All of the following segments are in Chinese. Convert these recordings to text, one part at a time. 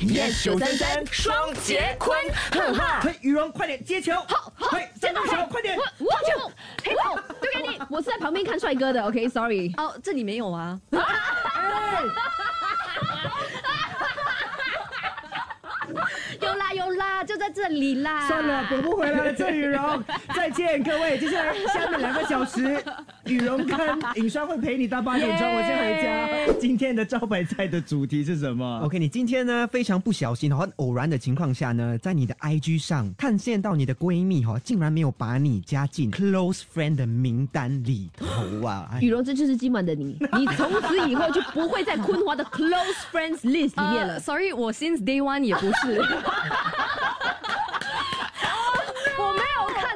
Yes 九三三双杰坤，哈哈。嘿，羽绒，快点接球！好，嘿，张大球，快点！我就黑头丢给你，我是在旁边看帅哥的，OK，Sorry。哦，这里没有啊。有啦有啦，就在这里啦。算了，补不回来了，郑羽绒，再见各位。接下来下面两个小时，羽绒跟尹双会陪你到八点钟，我先回家。今天的招牌菜的主题是什么？OK，你今天呢非常不小心，很偶然的情况下呢，在你的 IG 上看见到你的闺蜜哈，竟然没有把你加进 close friend 的名单里头啊！哎羽绒，这就是今晚的你，你从此以后就不会在坤华的 close friends list 里面了。呃 Sorry，我 since day one 也不是。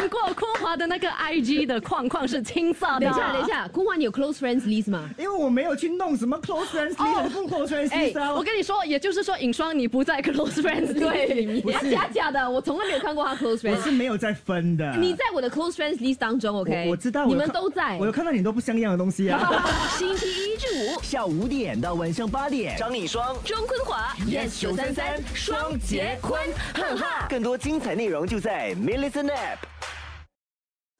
过坤华的那个 IG 的框框是青色的。等一下，等一。下，坤华，你有 close friends list 吗？因为我没有去弄什么 close friends list，不 close friends 哎 list 啊。，我跟你说，也就是说，尹双你不在 close friends 队里面。假假的，我从来没有看过他 close friends。我是没有在分的。你在我的 close friends list 当中，OK？我我知道，你们都在我。有看到你都不像样的东西啊。星期一至五下午五点到晚上八点，张你双钟坤华 yes 九三三双杰坤，哈哈。更多精彩内容就在 m i l l i c e n App。